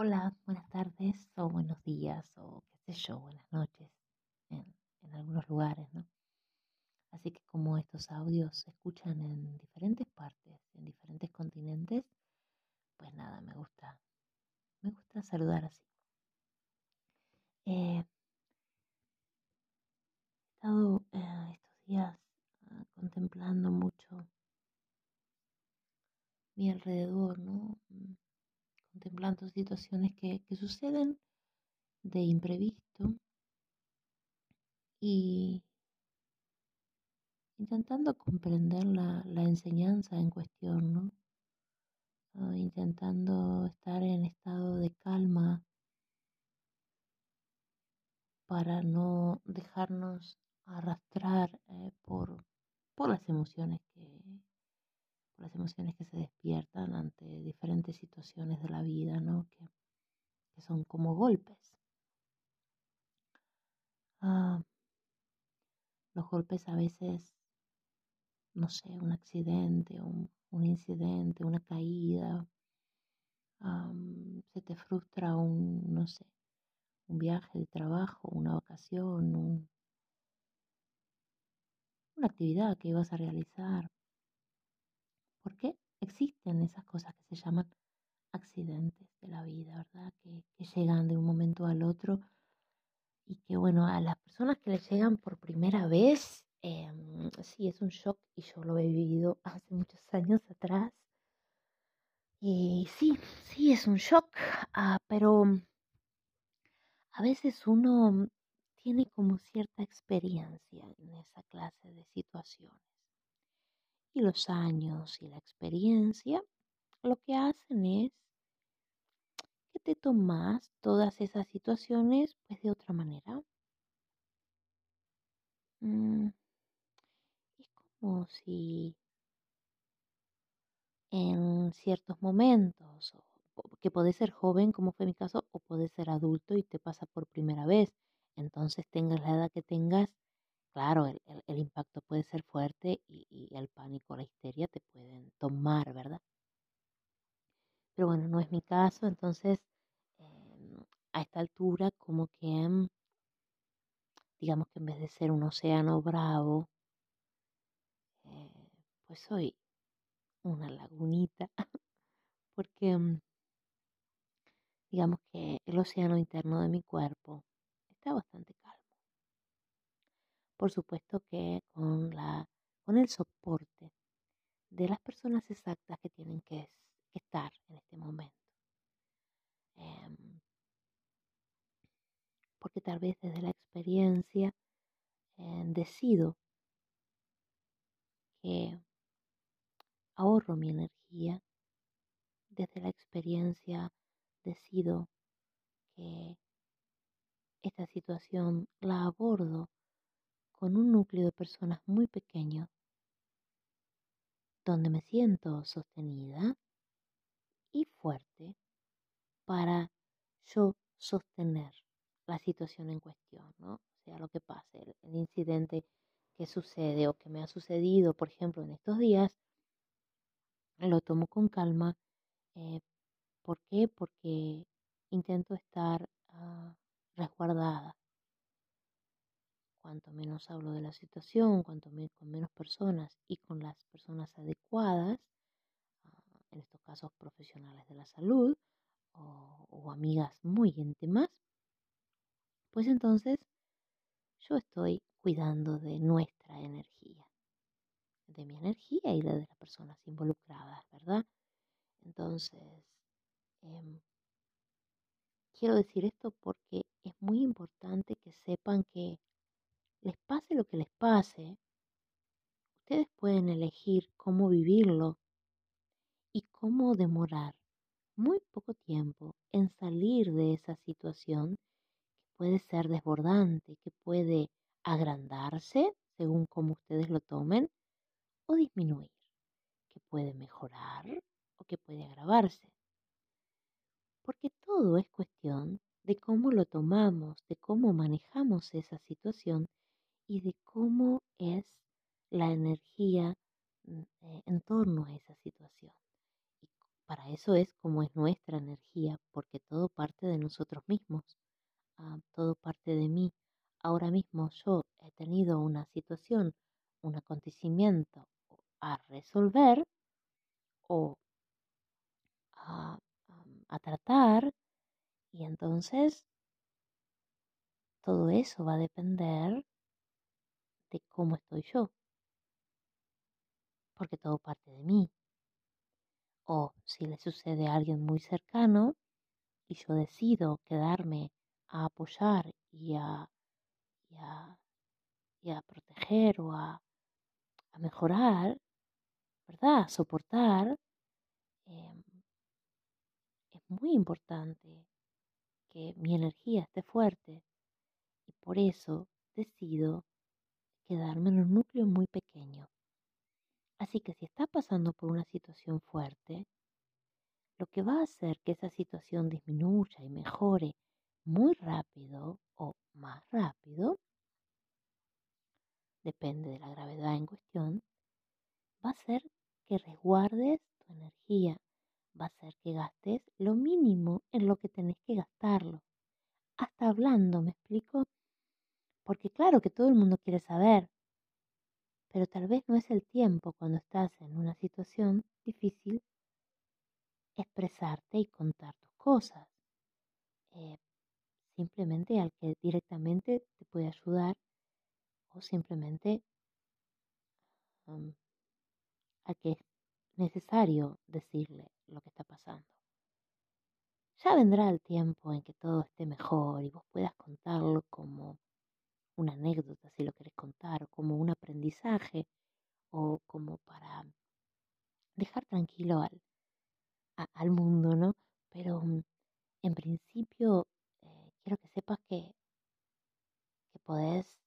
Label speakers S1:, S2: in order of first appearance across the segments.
S1: Hola, buenas tardes o buenos días o qué sé yo, buenas noches en, algunos lugares, ¿no? Así que como estos audios se escuchan en diferentes partes, en diferentes continentes, pues nada, me gusta, me gusta saludar así. Eh, he estado eh, estos días ah, contemplando mucho mi alrededor, ¿no? Contemplando situaciones que, suceden de imprevisto y intentando comprender la, enseñanza en cuestión. Ah, intentando estar en estado de calma para no dejarnos arrastrar eh, por, las emociones por las emociones que se despiertan ante diferentes situaciones de la vida, ¿no? Que, son como golpes. Ah, los golpes a veces, no sé, un accidente, un, incidente, una caída, se te frustra un, no sé, un viaje de trabajo, una vacación, un- una actividad que ibas a realizar. ¿Por qué? Existen esas cosas que se llaman accidentes de la vida, ¿verdad? Que, que llegan de un momento al otro y que, bueno, a las personas que les llegan por primera vez, em, sí, es un shock y yo lo he vivido hace muchos años atrás. Y sí, sí, es un shock, ah, pero a veces uno tiene como cierta experiencia en esa clase de situaciones. Y los años y la experiencia lo que hacen es que te tomas todas esas situaciones pues de otra manera. Mm, es como si en ciertos momentos, que podés ser joven, como fue mi caso, o podés ser adulto y te pasa por primera vez. Entonces tengas la edad que tengas, claro, el, el- impacto puede ser fuerte y, y el pánico, la histeria te pueden tomar, ¿verdad? Pero bueno, no es mi caso, entonces em, a esta altura como que, em, digamos que en vez de ser un océano bravo, eh, pues soy una lagunita, porque em, digamos que el océano interno de mi cuerpo está bastante calmo. Por supuesto que con la, con el soporte de las personas exactas que tienen que, es- que estar en este momento. Em, porque tal vez desde la experiencia eh, decido que ahorro mi energía, desde la experiencia decido que esta situación la abordo con un núcleo de personas muy pequeño, donde me siento sostenida y fuerte para yo sostener la situación en cuestión, ¿no? Sea lo que pase, el, el incidente que sucede o que me ha sucedido, por ejemplo, en estos días, lo tomo con calma. eh, ¿por qué? Porque intento estar ah, resguardada. Cuanto menos hablo de la situación, cuanto me- con menos personas y con las personas adecuadas, ah, en estos casos profesionales de la salud o, o amigas muy íntimas, pues entonces yo estoy cuidando de nuestra energía, de mi energía y la de las personas involucradas, ¿verdad? Entonces, em, quiero decir esto porque es muy importante que sepan que les pase lo que les pase, ustedes pueden elegir cómo vivirlo y cómo demorar muy poco tiempo en salir de esa situación que puede ser desbordante, que puede agrandarse según cómo ustedes lo tomen o disminuir, que puede mejorar o que puede agravarse. Porque todo es cuestión de cómo lo tomamos, de cómo manejamos esa situación y de cómo es la energía mm, eh, en torno a esa situación. Y para eso es como es nuestra energía, porque todo parte de nosotros mismos, ah, todo parte de mí. Ahora mismo yo he tenido una situación, un acontecimiento a resolver o a, a tratar y entonces todo eso va a depender de cómo estoy yo, porque todo parte de mí. O si le sucede a alguien muy cercano y yo decido quedarme a apoyar y a, a, proteger o a, a, mejorar, ¿verdad? A soportar, em, es muy importante que mi energía esté fuerte y por eso decido quedarme en un núcleo muy pequeño. Así que si estás pasando por una situación fuerte, lo que va a hacer que esa situación disminuya y mejore muy rápido o más rápido, depende de la gravedad en cuestión, va a ser que resguardes tu energía, va a ser que gastes lo mínimo en lo que tenés que gastarlo. Hasta hablando, ¿me explico? Porque claro que todo el mundo quiere saber, pero tal vez no es el tiempo cuando estás en una situación difícil expresarte y contar tus cosas. Eh, simplemente al que directamente te puede ayudar simplemente al que es necesario decirle lo que está pasando. Ya vendrá el tiempo en que todo esté mejor y vos puedas contarlo como una anécdota, si lo querés contar, o como un aprendizaje, o como para dejar tranquilo al, al mundo, ¿no? Pero mm, en principio eh, quiero que sepas que, que podés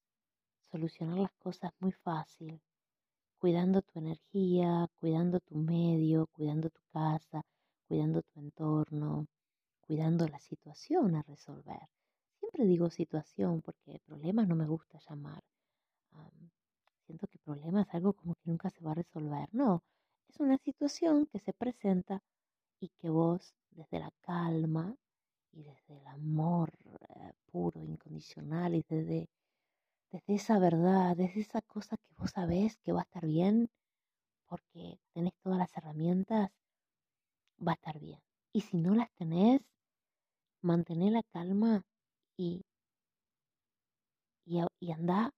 S1: solucionar las cosas muy fácil, cuidando tu energía, cuidando tu medio, cuidando tu casa, cuidando tu entorno, cuidando la situación a resolver. Siempre digo situación porque problemas no me gusta llamar. siento que problema es algo como que nunca se va a resolver. No, es una situación que se presenta y que vos desde la calma y desde el amor eh, puro, incondicional y desde, desde esa verdad, desde esa cosa que vos sabés que va a estar bien porque tenés todas las herramientas, va a estar bien. Y si no las tenés, mantener la calma y, y, anda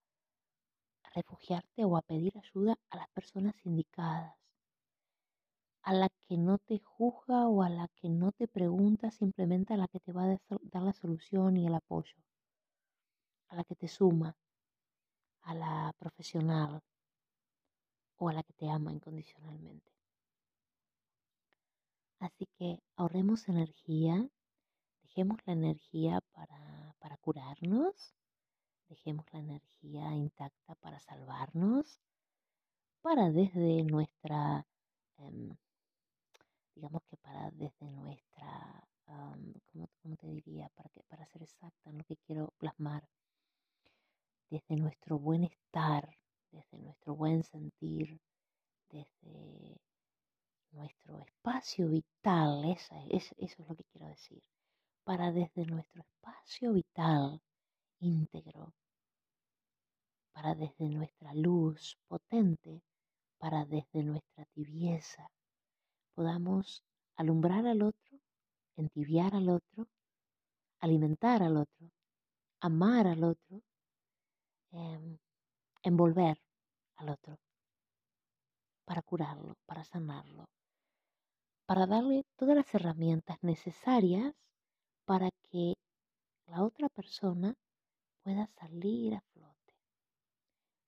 S1: a refugiarte o a pedir ayuda a las personas indicadas, a la que no te juzga o a la que no te pregunta, simplemente a la que te va a dar la solución y el apoyo, a la que te suma, a la profesional o a la que te ama incondicionalmente. Así que ahorremos energía, dejemos la energía para, para curarnos, dejemos la energía intacta para salvarnos, para desde nuestra, em, digamos que para desde nuestra, ¿cómo, te diría? Para, que, para ser exacta en lo que quiero plasmar, desde nuestro buen estar, desde nuestro buen sentir, desde nuestro espacio vital, eso es lo que quiero decir, para desde nuestro espacio vital íntegro, para desde nuestra luz potente, para desde nuestra tibieza, podamos alumbrar al otro, entibiar al otro, alimentar al otro, amar al otro, em, envolver al otro, para curarlo, para sanarlo, para darle todas las herramientas necesarias para que la otra persona pueda salir a flote,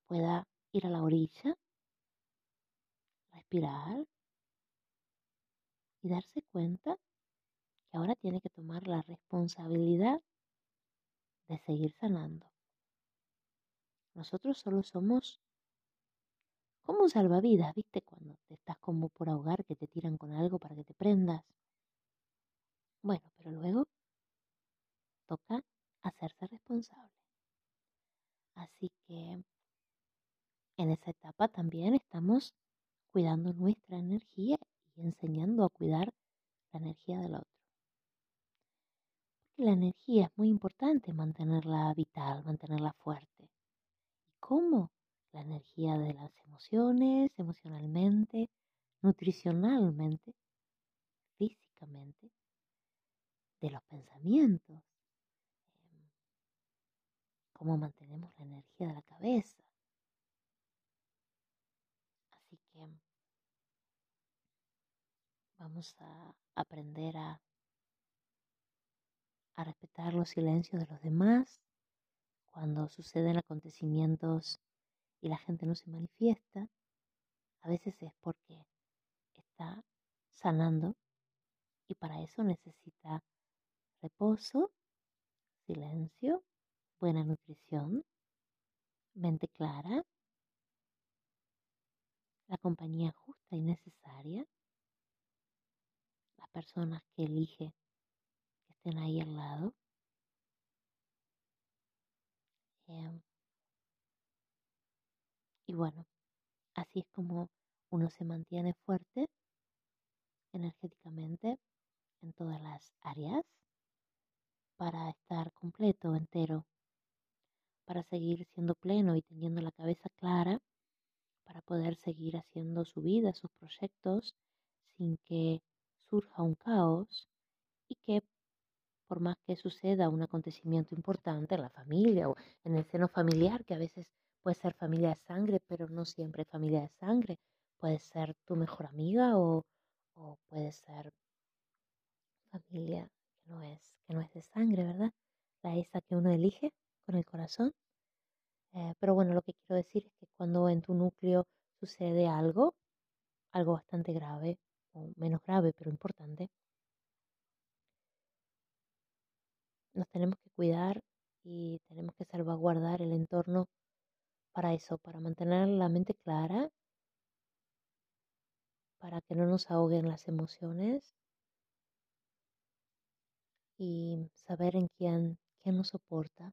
S1: pueda ir a la orilla, respirar y darse cuenta que ahora tiene que tomar la responsabilidad de seguir sanando. Nosotros solo somos como un salvavidas, ¿viste? Cuando te estás como por ahogar, que te tiran con algo para que te prendas. Bueno, pero luego toca hacerse responsable. Así que en esa etapa también estamos cuidando nuestra energía y enseñando a cuidar la energía del otro. La energía es muy importante mantenerla vital, mantenerla fuerte. ¿Y cómo? La energía de las emociones, emocionalmente, nutricionalmente, físicamente, de los pensamientos, em, cómo mantenemos la energía de la cabeza. Así que vamos a aprender a, a respetar los silencios de los demás cuando suceden acontecimientos y la gente no se manifiesta. A veces es porque está sanando y para eso necesita reposo, silencio, buena nutrición, mente clara, la compañía justa y necesaria, las personas que elige que estén ahí al lado. Em, y bueno, así es como uno se mantiene fuerte energéticamente en todas las áreas para estar completo, entero, para seguir siendo pleno y teniendo la cabeza clara, para poder seguir haciendo su vida, sus proyectos, sin que surja un caos y que por más que suceda un acontecimiento importante en la familia o en el seno familiar, que a veces puede ser familia de sangre, pero no siempre familia de sangre, puede ser tu mejor amiga o, puede ser familia que no es, que no es de sangre, ¿verdad? La esa que uno elige con el corazón. Eh, pero bueno, lo que quiero decir es que cuando en tu núcleo sucede algo, algo bastante grave, o menos grave, pero importante, nos tenemos que cuidar y tenemos que salvaguardar el entorno para eso, para mantener la mente clara, para que no nos ahoguen las emociones y saber en quién, quién nos soporta.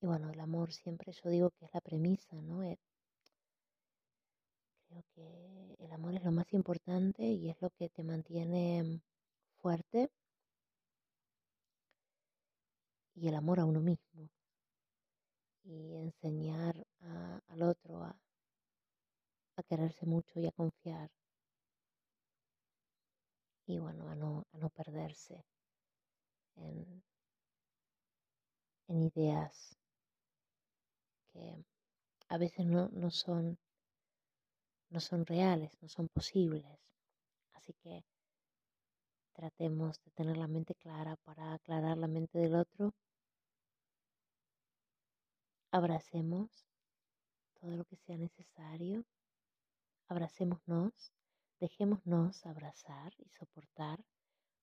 S1: Y bueno, el amor siempre yo digo que es la premisa, ¿no? Eh, creo que el amor es lo más importante y es lo que te mantiene fuerte y el amor a uno mismo y enseñar al otro a, a quererse mucho y a confiar y bueno, a no, a no perderse en, en ideas que a veces no, no, son, no son reales, no son posibles. Así que tratemos de tener la mente clara para aclarar la mente del otro. Abracemos todo lo que sea necesario. Abracémonos, dejémonos abrazar y soportar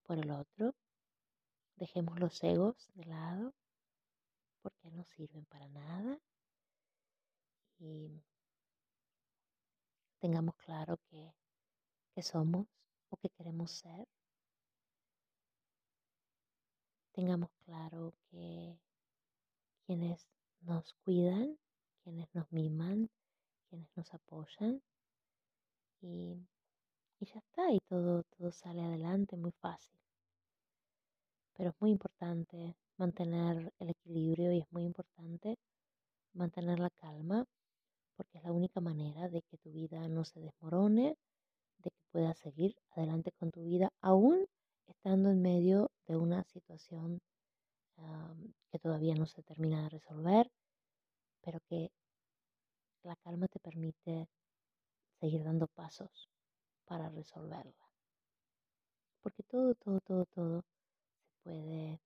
S1: por el otro. Dejemos los egos de lado porque no sirven para nada y tengamos claro que, que somos o que queremos ser. Tengamos claro que quienes nos cuidan, quienes nos miman, quienes nos apoyan y, y ya está, y todo, todo sale adelante muy fácil. Pero es muy importante mantener el equilibrio y es muy importante mantener la calma porque es la única manera de que tu vida no se desmorone, de que puedas seguir adelante con tu vida, aún estando en medio de una situación que todavía no se termina de resolver, pero que la calma te permite seguir dando pasos para resolverla. Porque todo, todo, todo, todo se puede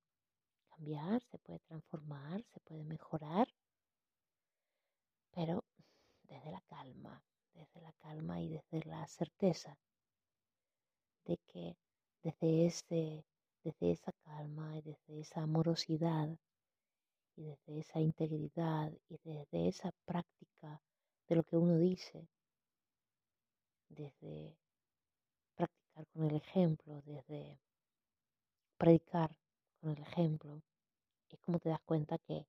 S1: cambiar, se puede transformar, se puede mejorar, pero desde la calma, desde la calma y desde la certeza de que desde, ese, desde esa calma y desde esa amorosidad y desde esa integridad y desde esa práctica de lo que uno dice, desde practicar con el ejemplo, desde predicar con el ejemplo, es como te das cuenta que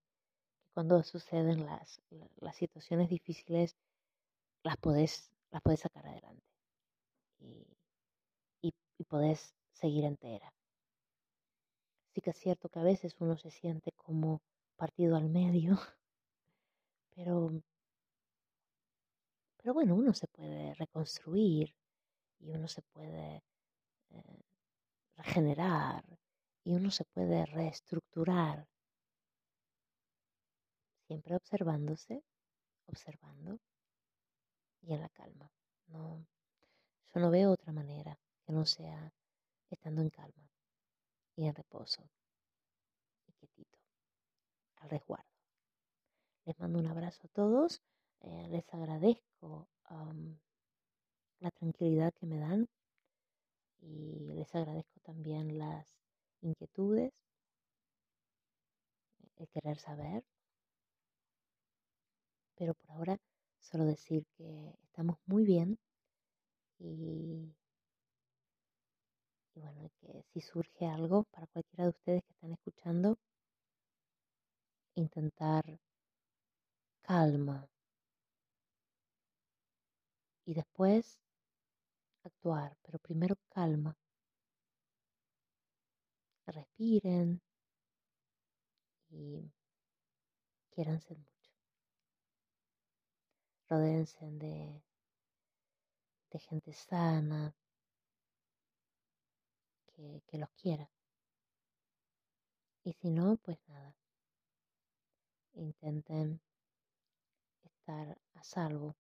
S1: cuando suceden las, las situaciones difíciles, las podés, las sacar adelante. Y, y podés seguir entera. Sí que es cierto que a veces uno se siente como partido al medio, pero, pero bueno, uno se puede reconstruir y uno se puede eh, regenerar y uno se puede reestructurar, siempre observándose, observando y en la calma. No, yo no veo otra manera que no sea estando en calma y en reposo y quietito, al resguardo. Les mando un abrazo a todos, eh, les agradezco la tranquilidad que me dan y les agradezco también las inquietudes, el querer saber, pero por ahora solo decir que estamos muy bien y, bueno, que si surge algo para cualquiera de ustedes que están escuchando, intentar calma y después actuar, pero primero calma. Respiren y quiéranse mucho. Rodéense de, de gente sana, que, los quiera. Y si no, pues nada. Intenten estar a salvo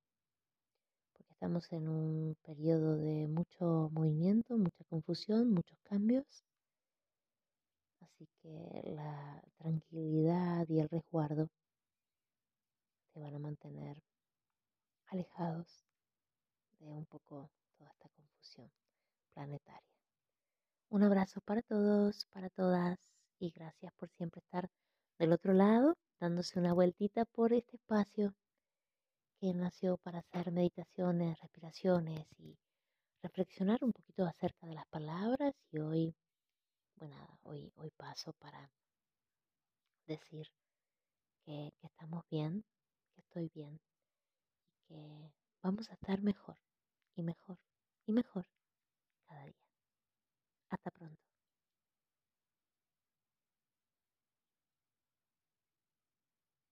S1: Estamos en un periodo de mucho movimiento, mucha confusión, muchos cambios. Así que la tranquilidad y el resguardo te van a mantener alejados de un poco toda esta confusión planetaria. Un abrazo para todos, para todas y gracias por siempre estar del otro lado, dándose una vueltita por este espacio que nació para hacer meditaciones, respiraciones y reflexionar un poquito acerca de las palabras y hoy, bueno, hoy, hoy paso para decir que, que estamos bien, que estoy bien que vamos a estar mejor y mejor y mejor. Hasta pronto.